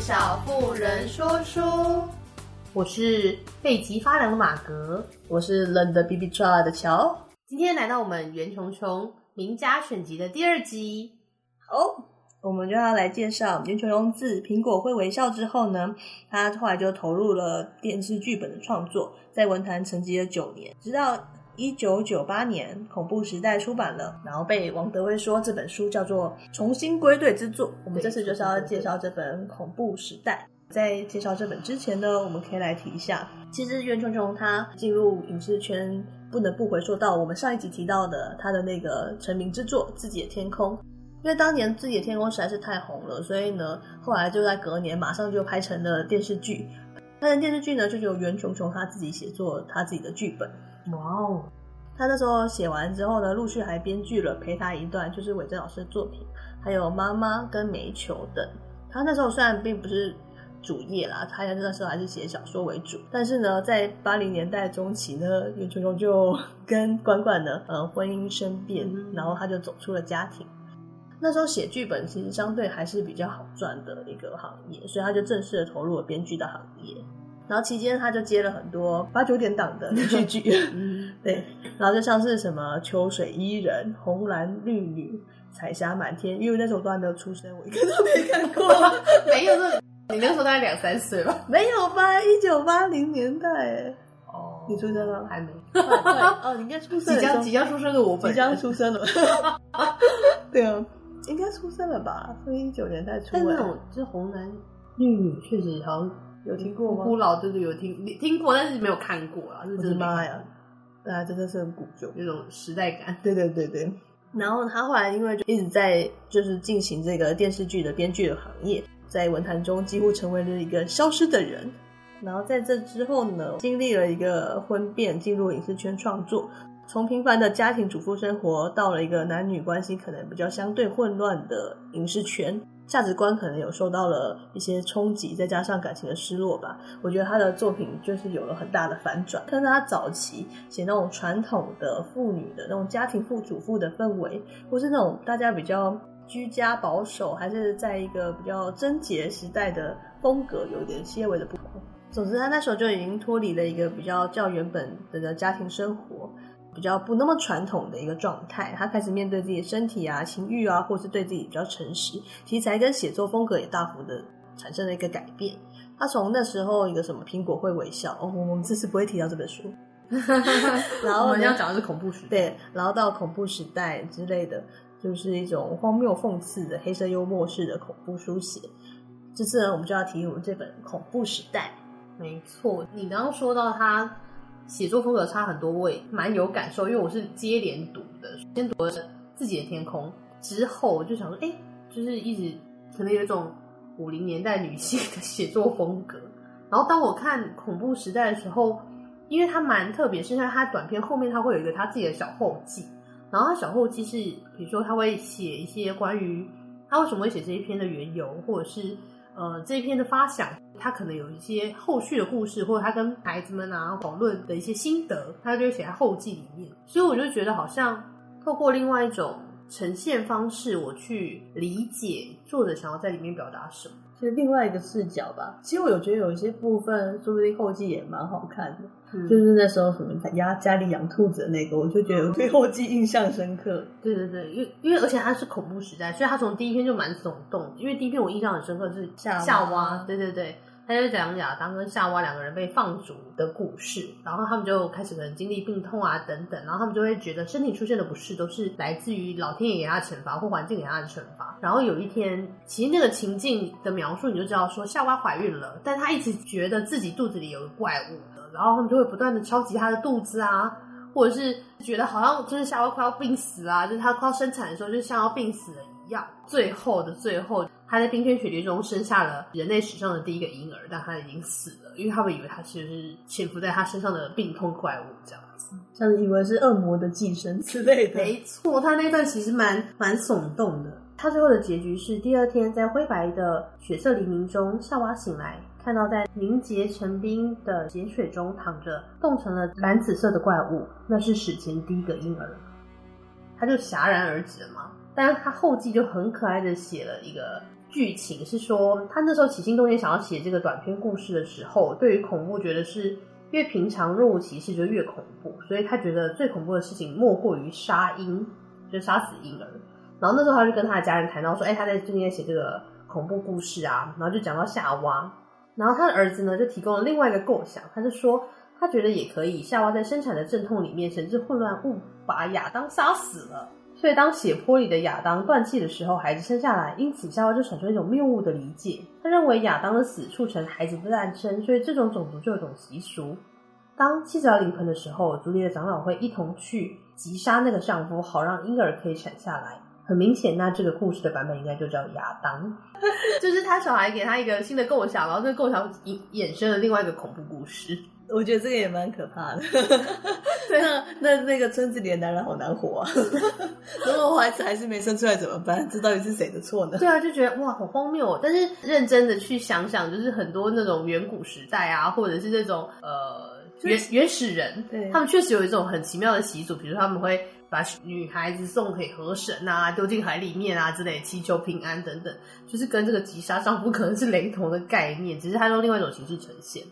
小妇人说书，我是背脊发凉的马格，我是冷的 BB 抓的乔。今天来到我们袁琼琼名家选集的第二集。好，我们就要来介绍袁琼琼自《苹果会微笑》之后呢，他后来就投入了电视剧本的创作，在文坛沉寂了九年，直到。一九九八年，《恐怖时代》出版了，然后被王德威说这本书叫做重新归队之作。我们这次就是要介绍这本《恐怖时代》。在介绍这本之前呢，我们可以来提一下，其实袁琼琼她进入影视圈，不能不回溯到我们上一集提到的她的那个成名之作《自己的天空》，因为当年《自己的天空》实在是太红了，所以呢，后来就在隔年马上就拍成了电视剧。拍成电视剧呢，就由袁琼琼她自己写作她自己的剧本。哇哦！他那时候写完之后呢，陆续还编剧了《陪他一段》，就是伟珍老师的作品，还有《妈妈》跟《煤球》等。他那时候虽然并不是主业啦，他那时候还是写小说为主。但是呢，在八零年代中期呢，袁琼琼就跟管管的呃婚姻生变，然后他就走出了家庭。那时候写剧本其实相对还是比较好赚的一个行业，所以他就正式的投入了编剧的行业。然后期间他就接了很多八九点档的 连续剧，对，然后就像是什么秋水伊人、红蓝绿女、彩霞满天，因为那时候我都还没有出生，我一个都没看过。没有，那你那时候大概两三岁吧？没有吧？一九八零年代，哦，你出生了？还没。哦，你应该出生，即将即将出生的我，即将出生了。对啊，应该出生了吧？是一九年代出。但那种就是红蓝绿女，确实好像。有听过吗？古老就是，有听听过，但是没有看过啊！我的妈呀，那真的是很古旧，那种时代感。对对对对。然后他后来因为就一直在就是进行这个电视剧的编剧的行业，在文坛中几乎成为了一个消失的人。然后在这之后呢，经历了一个婚变，进入影视圈创作，从平凡的家庭主妇生活，到了一个男女关系可能比较相对混乱的影视圈。价值观可能有受到了一些冲击，再加上感情的失落吧。我觉得他的作品就是有了很大的反转。但是他早期写那种传统的妇女的那种家庭妇主妇的氛围，或是那种大家比较居家保守，还是在一个比较贞洁时代的风格，有一点些微的不同。总之，他那时候就已经脱离了一个比较较原本的家庭生活。比较不那么传统的一个状态，他开始面对自己的身体啊、情欲啊，或是对自己比较诚实，题材跟写作风格也大幅的产生了一个改变。他从那时候一个什么苹果会微笑，哦，我们这次不会提到这本书，然后我们要讲的是恐怖时代，对，然后到恐怖时代之类的，就是一种荒谬讽刺的黑色幽默式的恐怖书写。这次呢，我们就要提我们这本《恐怖时代》。没错，你刚刚说到他。写作风格差很多，我也蛮有感受，因为我是接连读的，先读了自己的天空，之后我就想说，哎、就是一直可能有一种五零年代女性的写作风格。然后当我看恐怖时代的时候，因为它蛮特别，是因为它短篇后面它会有一个它自己的小后记，然后它小后记是比如说他会写一些关于他为什么会写这一篇的缘由，或者是。呃，这一篇的发想，他可能有一些后续的故事，或者他跟孩子们啊讨论的一些心得，他就会写在后记里面。所以我就觉得，好像透过另外一种呈现方式，我去理解作者想要在里面表达什么。是另外一个视角吧。其实我有觉得有一些部分，说不定后记也蛮好看的。嗯、就是那时候什么家家里养兔子的那个，我就觉得我对后记印象深刻。对对对，因为因为而且它是恐怖时代，所以它从第一篇就蛮耸动。因为第一篇我印象很深刻是夏夏娃，对对对。他就讲亚当跟夏娃两个人被放逐的故事，然后他们就开始可能经历病痛啊等等，然后他们就会觉得身体出现的不适都是来自于老天爷给他的惩罚或环境给他的惩罚。然后有一天，其实那个情境的描述你就知道说夏娃怀孕了，但她一直觉得自己肚子里有个怪物，然后他们就会不断的敲击她的肚子啊，或者是觉得好像就是夏娃快要病死啊，就是她快要生产的时候就像要病死了一样。最后的最后。他在冰天雪地中生下了人类史上的第一个婴儿，但他已经死了，因为他们以为他其实是潜伏在他身上的病痛怪物，这样子，像是以为是恶魔的寄生之类的。没错，他那段其实蛮蛮耸动的。他最后的结局是，第二天在灰白的血色黎明中，夏娃醒来，看到在凝结成冰的咸水中躺着冻成了蓝紫色的怪物，那是史前第一个婴儿。他就戛然而止了嘛。但是他后记就很可爱的写了一个。剧情是说，他那时候起心动念想要写这个短篇故事的时候，对于恐怖觉得是越平常若无其事就越恐怖，所以他觉得最恐怖的事情莫过于杀婴，就杀死婴儿。然后那时候他就跟他的家人谈到说，哎，他在最近在写这个恐怖故事啊，然后就讲到夏娃，然后他的儿子呢就提供了另外一个构想，他就说他觉得也可以，夏娃在生产的阵痛里面，神志混乱，误把亚当杀死了。所以，当血泊里的亚当断气的时候，孩子生下来，因此夏娃就产生一种谬误的理解。他认为亚当的死促成孩子的诞生，所以这种种族就有种习俗：当妻子要临盆的时候，族里的长老会一同去击杀那个丈夫，好让婴儿可以产下来。很明显，那这个故事的版本应该就叫亚当，就是他小孩给他一个新的构想，然后这个构想衍衍生了另外一个恐怖故事。我觉得这个也蛮可怕的。对啊，那那个村子里的男人好难活啊！如果孩子还是没生出来怎么办？这到底是谁的错呢？对啊，就觉得哇，好荒谬哦！但是认真的去想想，就是很多那种远古时代啊，或者是那种呃原原始人，对他们确实有一种很奇妙的习俗，比如他们会把女孩子送给河神啊，丢进海里面啊之类，祈求平安等等，就是跟这个急杀丈夫可能是雷同的概念，只是他用另外一种形式呈现。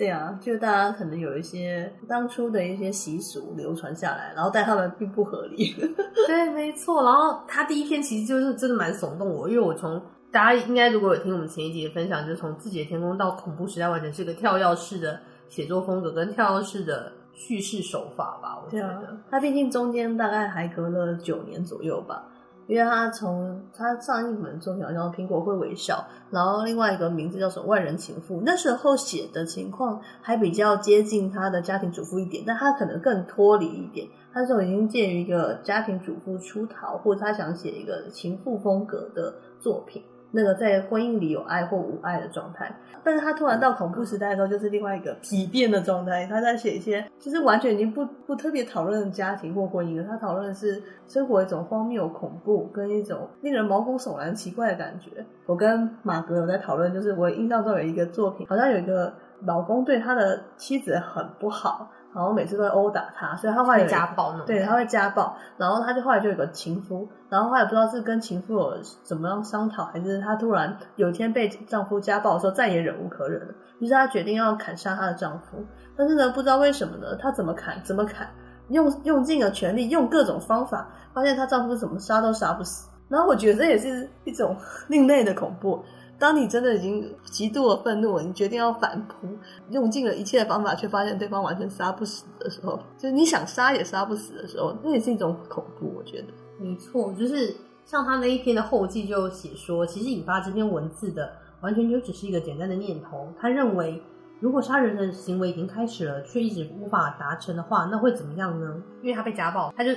对啊，就大家可能有一些当初的一些习俗流传下来，然后但他们并不合理。对，没错。然后他第一篇其实就是真的蛮耸动我，因为我从大家应该如果有听我们前一集的分享，就是从自己的天空到恐怖时代，完全是个跳跃式的写作风格跟跳跃式的叙事手法吧。我觉得，啊、他毕竟中间大概还隔了九年左右吧。因为他从他上一本作品好像《苹果会微笑》，然后另外一个名字叫什么《万人情妇》，那时候写的情况还比较接近他的家庭主妇一点，但他可能更脱离一点。他说已经介于一个家庭主妇出逃，或者他想写一个情妇风格的作品。那个在婚姻里有爱或无爱的状态，但是他突然到恐怖时代的时候，就是另外一个疲变的状态。他在写一些，其实完全已经不不特别讨论家庭或婚姻了，他讨论的是生活一种荒谬、恐怖跟一种令人毛骨悚然、奇怪的感觉。我跟马格有在讨论，就是我印象中有一个作品，好像有一个老公对他的妻子很不好。然后每次都会殴打他，所以他后来家暴呢。对，他会家暴。然后他就后来就有个情夫，然后他也不知道是跟情夫有怎么样商讨，还是他突然有一天被丈夫家暴的时候再也忍无可忍了，于是她决定要砍杀她的丈夫。但是呢，不知道为什么呢，她怎么砍怎么砍，用用尽了全力，用各种方法，发现她丈夫怎么杀都杀不死。然后我觉得这也是一种 另类的恐怖。当你真的已经极度的愤怒，你决定要反扑，用尽了一切的方法，却发现对方完全杀不死的时候，就是你想杀也杀不死的时候，那也是一种恐怖。我觉得没错，就是像他那一篇的后记就写说，其实引发这篇文字的完全就只是一个简单的念头。他认为，如果杀人的行为已经开始了，却一直无法达成的话，那会怎么样呢？因为他被家暴，他就。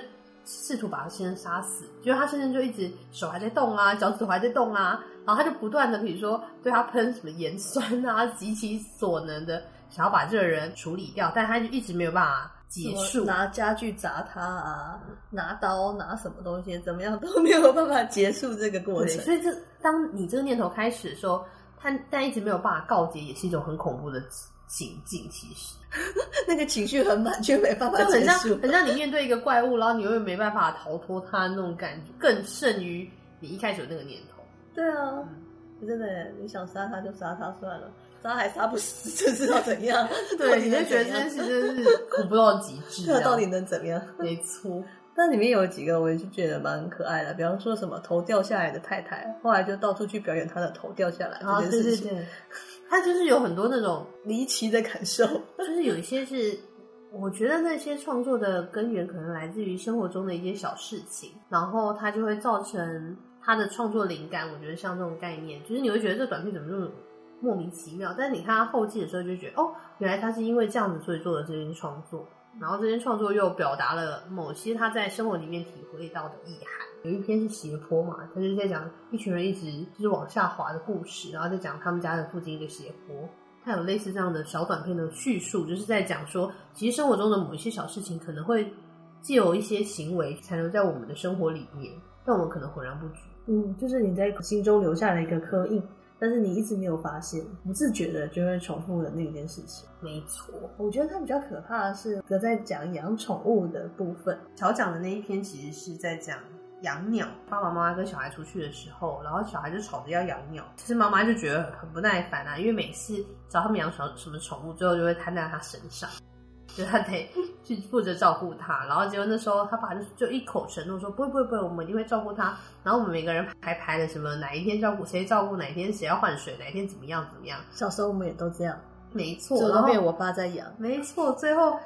试图把他先生杀死，结果他先生就一直手还在动啊，脚趾头还在动啊，然后他就不断的，比如说对他喷什么盐酸啊，极其所能的想要把这个人处理掉，但他就一直没有办法结束，拿家具砸他啊，拿刀拿什么东西，怎么样都没有办法结束这个过程。所以这当你这个念头开始的时候，他但一直没有办法告结，也是一种很恐怖的情境，其实 那个情绪很满，却没办法结束，很像很像你面对一个怪物，然后你又没办法逃脱它那种感觉，更胜于你一开始有那个念头。对啊，嗯、真的，你想杀他就杀他算了，杀还杀不死，这知道怎样？对，你就觉得这件事真的是恐怖到极致。这到底能怎么样？没错。但里面有几个，我也是觉得蛮可爱的，比方说什么头掉下来的太太，后来就到处去表演她的头掉下来这件事情。他就是有很多那种离奇的感受，就是有一些是，我觉得那些创作的根源可能来自于生活中的一些小事情，然后它就会造成他的创作灵感。我觉得像这种概念，就是你会觉得这短片怎么那么莫名其妙，但是你看他后记的时候就觉得，哦，原来他是因为这样子所以做的这件创作。然后这篇创作又表达了某些他在生活里面体会到的意涵。有一篇是斜坡嘛，他就是在讲一群人一直就是往下滑的故事，然后在讲他们家的附近一个斜坡。他有类似这样的小短片的叙述，就是在讲说，其实生活中的某一些小事情可能会借由一些行为残留在我们的生活里面，但我们可能浑然不觉。嗯，就是你在心中留下了一个刻印。但是你一直没有发现，不自觉的就会重复的那件事情。没错，我觉得他比较可怕的是，哥在讲养宠物的部分。小讲的那一篇其实是在讲养鸟。爸爸妈妈跟小孩出去的时候，然后小孩就吵着要养鸟，其实妈妈就觉得很不耐烦啊，因为每次找他们养什么什么宠物，最后就会摊在他身上。就他得去负责照顾他，然后结果那时候他爸就就一口承诺说不会不会不会，我们一定会照顾他。然后我们每个人还排了什么哪一天照顾谁照顾，哪一天谁要换水，哪一天怎么样怎么样。小时候我们也都这样，没错，然后被我爸在养，没错。最后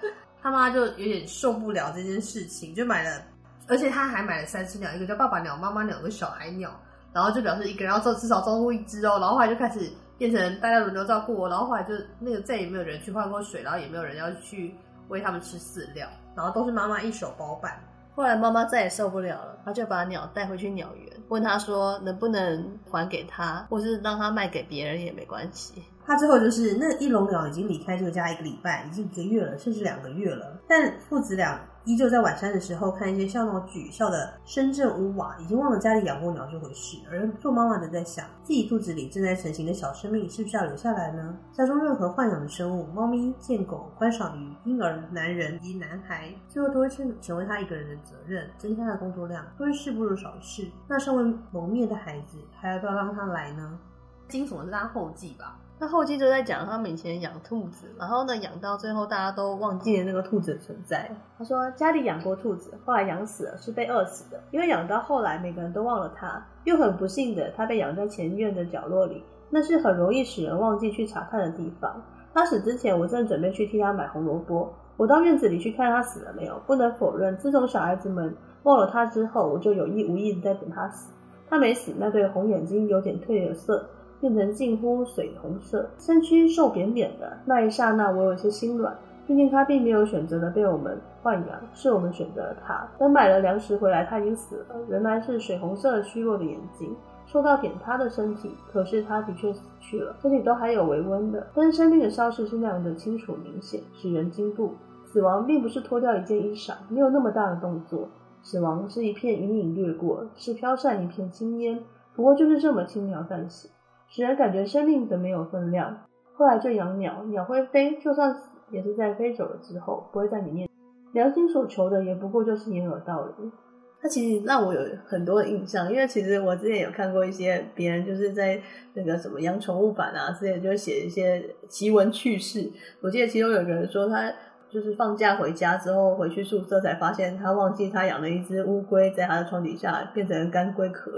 他妈就有点受不了这件事情，就买了，而且他还买了三只鸟，一个叫爸爸鸟、妈妈鸟跟小孩鸟，然后就表示一个人要照至少照顾一只哦。然后后来就开始。变成大家轮流照顾我，然后后来就那个再也没有人去换过水，然后也没有人要去喂他们吃饲料，然后都是妈妈一手包办。后来妈妈再也受不了了，她就把鸟带回去鸟园，问他说能不能还给他，或是让他卖给别人也没关系。他最后就是那一笼鸟已经离开这个家一个礼拜，已经一个月了，甚至两个月了，但父子俩。依旧在晚餐的时候看一些笑闹剧，笑得深震屋瓦，已经忘了家里养过鸟这回事。而做妈妈的在想，自己肚子里正在成型的小生命，是不是要留下来呢？家中任何豢养的生物，猫咪、见狗、观赏鱼、婴儿、男人及男孩，最后都会成成为他一个人的责任，增加他的工作量，多一事不如少一事。那身为谋面的孩子，还要不要让他来呢？惊悚的是他后记吧。他后期就在讲他们以前养兔子，然后呢养到最后大家都忘记了那个兔子的存在。他说家里养过兔子，后来养死了，是被饿死的。因为养到后来每个人都忘了他，又很不幸的他被养在前院的角落里，那是很容易使人忘记去查看的地方。他死之前，我正准备去替他买红萝卜。我到院子里去看他死了没有，不能否认，自从小孩子们忘了他之后，我就有意无意的在等他死。他没死，那对红眼睛有点褪了色。变成近乎水红色，身躯瘦扁扁的。那一刹那，我有些心软。毕竟他并没有选择的被我们豢养，是我们选择了他。等买了粮食回来，他已经死了。原来是水红色虚弱的眼睛，受到点他的身体。可是他的确死去了，身体都还有微温的。但是生命的消逝是那样的清楚明显，使人惊怖。死亡并不是脱掉一件衣裳，没有那么大的动作。死亡是一片隐隐掠过，是飘散一片青烟。不过就是这么轻描淡写。使人感觉生命的没有分量。后来就养鸟，鸟会飞，就算死也是在飞走了之后，不会在里面。良心所求的也不过就是掩耳盗铃。它其实让我有很多印象，因为其实我之前有看过一些别人就是在那个什么养宠物版啊之类，就写一些奇闻趣事。我记得其中有个人说，他就是放假回家之后回去宿舍才发现，他忘记他养了一只乌龟在他的床底下变成干龟壳。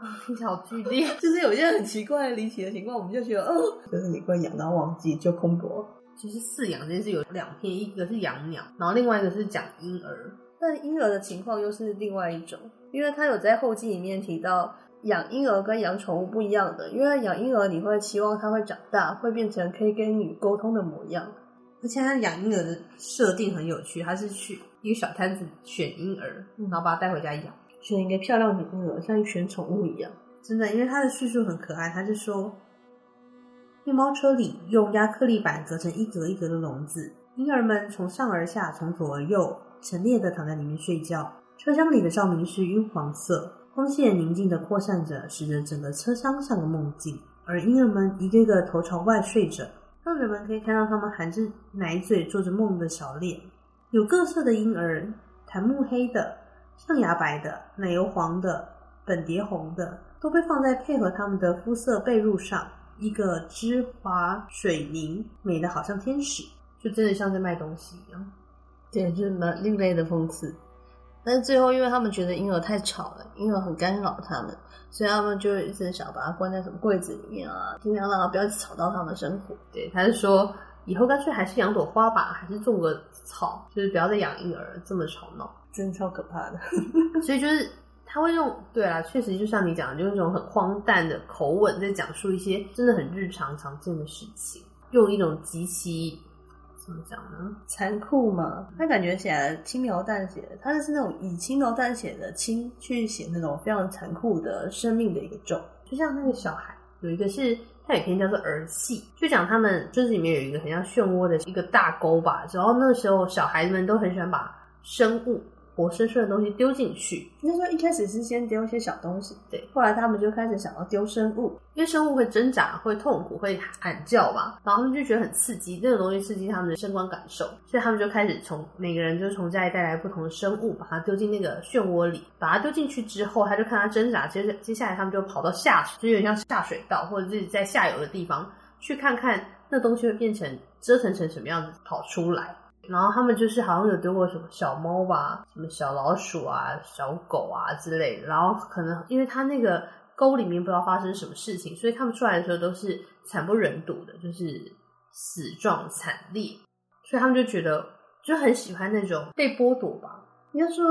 啊，听起来好剧烈，就是有一些很奇怪、离奇的情况，我们就觉得，哦，就是你会养到忘记就空脖。其实饲养这件事有两篇，一个是养鸟，然后另外一个是讲婴儿。但婴儿的情况又是另外一种，因为他有在后记里面提到，养婴儿跟养宠物不一样的，因为养婴儿你会期望他会长大，会变成可以跟你沟通的模样，而且他养婴儿的设定很有趣，他是去一个小摊子选婴儿，然后把他带回家养。选一个漂亮的婴儿，像选宠物一样，真的，因为他的叙述很可爱。他就说，面包车里用压克力板隔成一格一格的笼子，婴儿们从上而下，从左而右，陈列的躺在里面睡觉。车厢里的照明是晕黄色，光线宁静的扩散着，使得整个车厢像个梦境。而婴儿们一个个头朝外睡着，让人们可以看到他们含着奶嘴做着梦的小脸。有各色的婴儿，檀木黑的。象牙白的、奶油黄的、粉蝶红的，都被放在配合他们的肤色被褥上，一个芝滑水凝，美得好像天使，就真的像在卖东西一样。对，就是蛮另类的讽刺。但是最后，因为他们觉得婴儿太吵了，婴儿很干扰他们，所以他们就一直想把它关在什么柜子里面啊，尽量让它不要吵到他们生活。对，他就说以后干脆还是养朵花吧，还是种个草，就是不要再养婴儿这么吵闹。真超可怕的，所以就是他会用，对啦，确实就像你讲的，就是那种很荒诞的口吻在讲述一些真的很日常常见的事情，用一种极其怎么讲呢？残酷嘛？他感觉起来轻描淡写，他就是那种以轻描淡写的轻去写那种非常残酷的生命的一个咒，就像那个小孩有一个是，他有一篇叫做儿戏，就讲他们村子里面有一个很像漩涡的一个大沟吧，然后那个时候小孩子们都很喜欢把生物。活生生的东西丢进去。应该说一开始是先丢一些小东西，对，后来他们就开始想要丢生物，因为生物会挣扎、会痛苦、会喊叫嘛，然后他们就觉得很刺激，那个东西刺激他们的声光感受，所以他们就开始从每个人就从家里带来不同的生物，把它丢进那个漩涡里，把它丢进去之后，他就看它挣扎，接着接下来他们就跑到下水，就有点像下水道或者自己在下游的地方去看看那东西会变成折腾成什么样子跑出来。然后他们就是好像有丢过什么小猫吧，什么小老鼠啊、小狗啊之类的。然后可能因为他那个沟里面不知道发生什么事情，所以他们出来的时候都是惨不忍睹的，就是死状惨烈。所以他们就觉得就很喜欢那种被剥夺吧。应该说，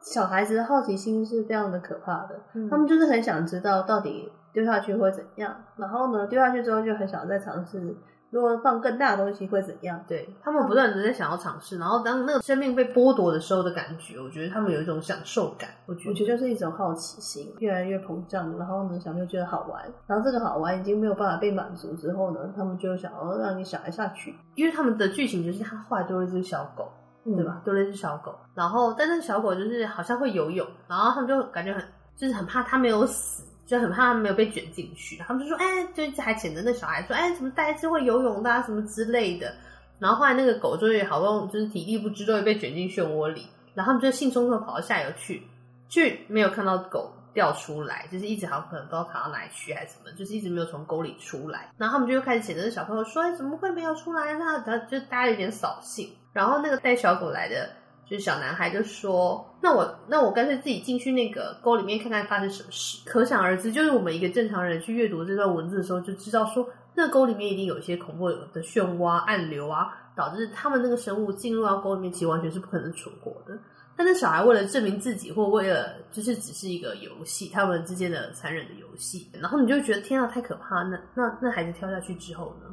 小孩子的好奇心是非常的可怕的。嗯，他们就是很想知道到底丢下去会怎样。然后呢，丢下去之后就很想再尝试。如果放更大的东西会怎样？对，他们不断的在想要尝试，然后当那个生命被剥夺的时候的感觉，我觉得他们有一种享受感。我觉得就是一种好奇心越来越膨胀，然后呢，小朋友觉得好玩，然后这个好玩已经没有办法被满足之后呢，他们就想要让你想下去。因为他们的剧情就是他后来丢了一只小狗，嗯、对吧？丢了一只小狗，然后但是小狗就是好像会游泳，然后他们就感觉很就是很怕它没有死。就很怕他没有被卷进去，他们就说：“哎、就还捡着那小孩说：‘哎，怎么带一只会游泳的啊，什么之类的。’然后后来那个狗就也好像就是体力不支，都会被卷进漩涡里。然后他们就兴冲冲跑到下游去，去没有看到狗掉出来，就是一直好可能不知道跑到哪里去还是什么，就是一直没有从沟里出来。然后他们就又开始谴责小朋友说：‘哎，怎么会没有出来？’呢他就大家有点扫兴。然后那个带小狗来的。”就是小男孩就说：“那我那我干脆自己进去那个沟里面看看发生什么事。”可想而知，就是我们一个正常人去阅读这段文字的时候，就知道说，那沟里面一定有一些恐怖的漩涡、暗流啊，导致他们那个生物进入到沟里面，其实完全是不可能存活的。但是小孩为了证明自己，或为了就是只是一个游戏，他们之间的残忍的游戏，然后你就觉得天啊，太可怕！那那那孩子跳下去之后呢？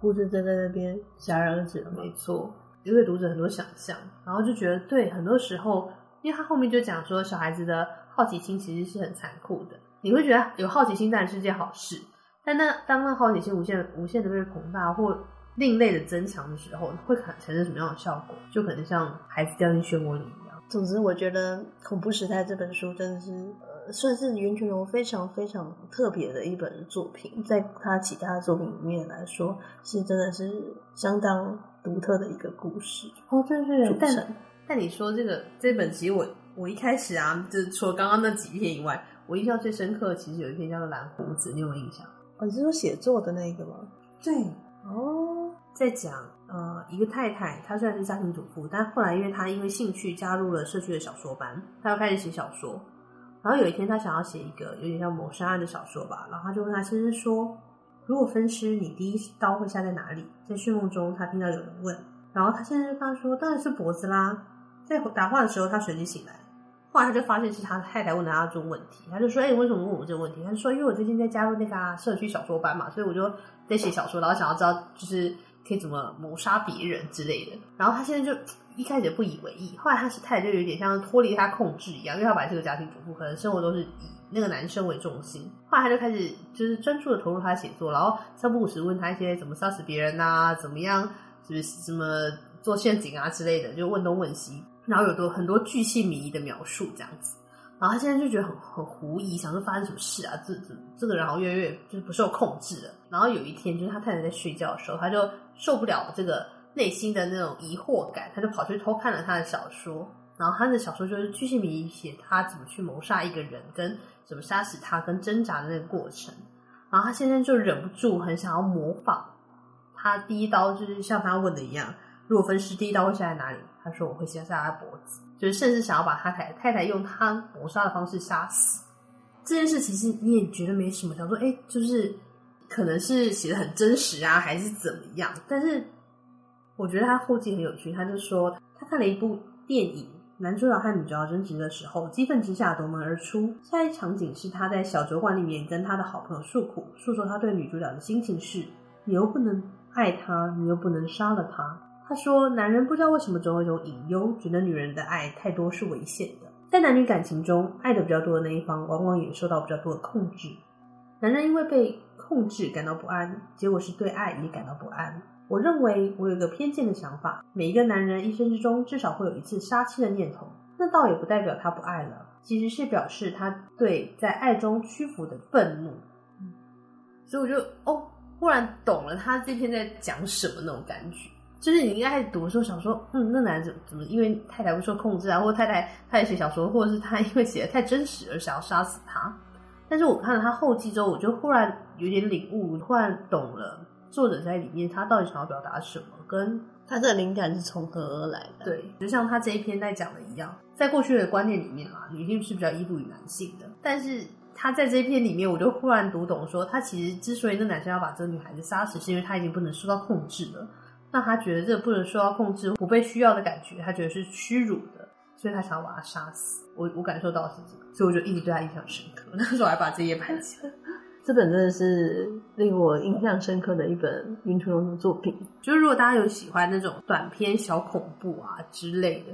故事就在那边戛然而止了。没错。留给读者很多想象，然后就觉得对，很多时候，因为他后面就讲说，小孩子的好奇心其实是很残酷的。你会觉得有好奇心当然是件好事，但那当那好奇心无限、无限的被膨大或另类的增强的时候，会产生什么样的效果？就可能像孩子掉进漩涡里一样。总之，我觉得《恐怖时代》这本书真的是。算是袁泉荣非常非常特别的一本作品，在他其他作品里面来说，是真的是相当独特的一个故事哦。对对对，但但你说这个这本，其实我我一开始啊，就是除了刚刚那几篇以外，我印象最深刻的其实有一篇叫做《蓝胡子》，你有没有印象？哦，你是说写作的那个吗？对哦，在讲呃一个太太，她虽然是家庭主妇，但后来因为她因为兴趣加入了社区的小说班，她要开始写小说。然后有一天，她想要写一个有点像谋杀案的小说吧，然后她就问她先生说：“如果分尸，你第一刀会下在哪里？”在睡梦中，他听到有人问，然后他现在就跟他说：“当然是脖子啦。”在打话的时候，他随即醒来，后来他就发现是他太太问他这种问题，他就说：“哎，你为什么问我这个问题？”他就说：“因为我最近在加入那个社区小说班嘛，所以我就在写小说，然后想要知道就是可以怎么谋杀别人之类的。”然后他现在就。一开始不以为意，后来他是太太就有点像脱离他控制一样，因为他本来是个家庭主妇，可能生活都是以那个男生为重心。后来他就开始就是专注的投入他写作，然后三不五时问他一些怎么杀死别人啊，怎么样，就是什么做陷阱啊之类的，就问东问西，然后有多很多巨细靡遗的描述这样子。然后他现在就觉得很很狐疑，想说发生什么事啊？这这这个人好像越来越就是不受控制了。然后有一天，就是他太太在睡觉的时候，他就受不了这个。内心的那种疑惑感，他就跑去偷看了他的小说，然后他的小说就是巨细靡遗写他怎么去谋杀一个人，跟怎么杀死他，跟挣扎的那个过程。然后他现在就忍不住很想要模仿他第一刀，就是像他问的一样，如果分尸第一刀会下在哪里？他说我会下在他脖子，就是甚至想要把他太太太用他谋杀的方式杀死。这件事其实你也觉得没什么，想说哎，就是可能是写的很真实啊，还是怎么样？但是。我觉得他后记很有趣，他就说他看了一部电影，男主角和女主角争执的时候，激愤之下夺门而出。下一场景是他在小酒馆里面跟他的好朋友诉苦，诉说他对女主角的心情是：你又不能爱他，你又不能杀了他。他说，男人不知道为什么总有一种隐忧，觉得女人的爱太多是危险的。在男女感情中，爱的比较多的那一方，往往也受到比较多的控制。男人因为被控制感到不安，结果是对爱也感到不安。我认为我有一个偏见的想法，每一个男人一生之中至少会有一次杀妻的念头，那倒也不代表他不爱了，其实是表示他对在爱中屈服的愤怒。所以我就哦，忽然懂了他这篇在讲什么那种感觉。就是你应该在读的时候想说，嗯，那男人怎么因为太太不受控制啊，或者太太他也写小说，或者是他 因为写的太真实而想要杀死他。但是我看了他后记之后，我就忽然有点领悟，忽然懂了作者在里面他到底想要表达什么，跟他这个灵感是从何而来的。对，就像他这一篇在讲的一样，在过去的观念里面啊，女性是比较依附于男性的，但是他在这一篇里面，我就忽然读懂说，他其实之所以那男生要把这个女孩子杀死，是因为他已经不能受到控制了。那他觉得这个不能受到控制、不被需要的感觉，他觉得是屈辱的，所以他想要把他杀死。我我感受到是这个，所以我就一直对他印象深刻。那时候还把这页拍起来。这本真的是令我印象深刻的一本云图龙的作品。就是如果大家有喜欢那种短篇小恐怖啊之类的，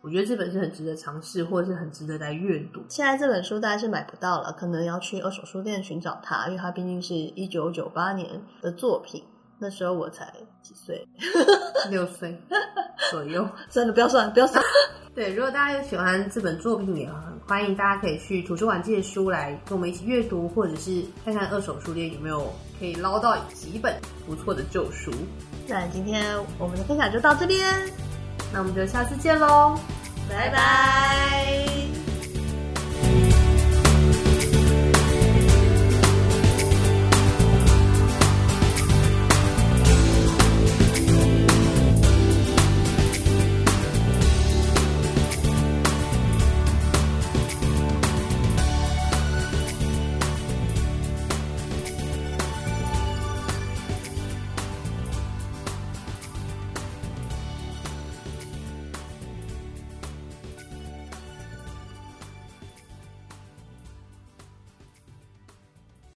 我觉得这本是很值得尝试，或者是很值得来阅读。现在这本书大概是买不到了，可能要去二手书店寻找它，因为它毕竟是一九九八年的作品。那时候我才几岁，六岁左右。真的不要算，不要算。对，如果大家有喜欢这本作品，也很欢迎大家可以去图书馆借书来跟我们一起阅读，或者是看看二手书店有没有可以捞到几本不错的旧书。那今天我们的分享就到这边，那我们就下次见喽，拜拜。